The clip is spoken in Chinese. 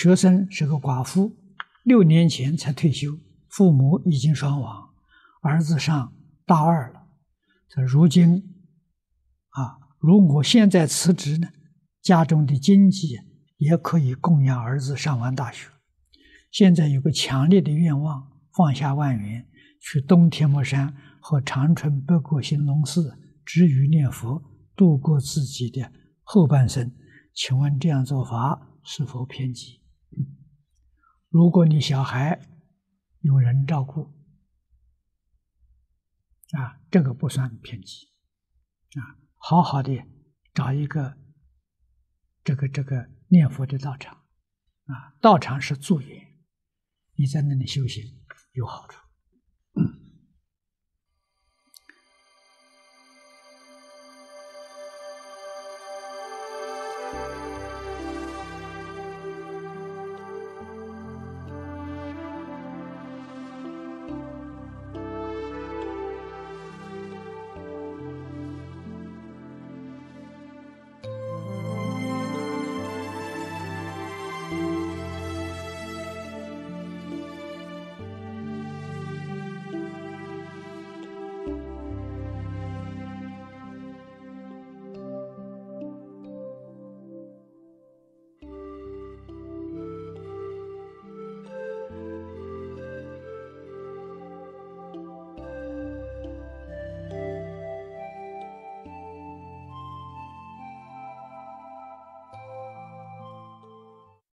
学生是个寡妇，六年前才退休，父母已经双亡，儿子上大二了。他如今啊，如果现在辞职呢，家中的经济也可以供养儿子上完大学。现在有个强烈的愿望，放下万元，去东天目山和长春北国兴隆寺止语念佛，度过自己的后半生。请问这样做法是否偏激？如果你小孩有人照顾，啊，这个不算偏激，啊，好好的找一个这个这个念佛的道场，啊，道场是助缘。你在那里修行有好处。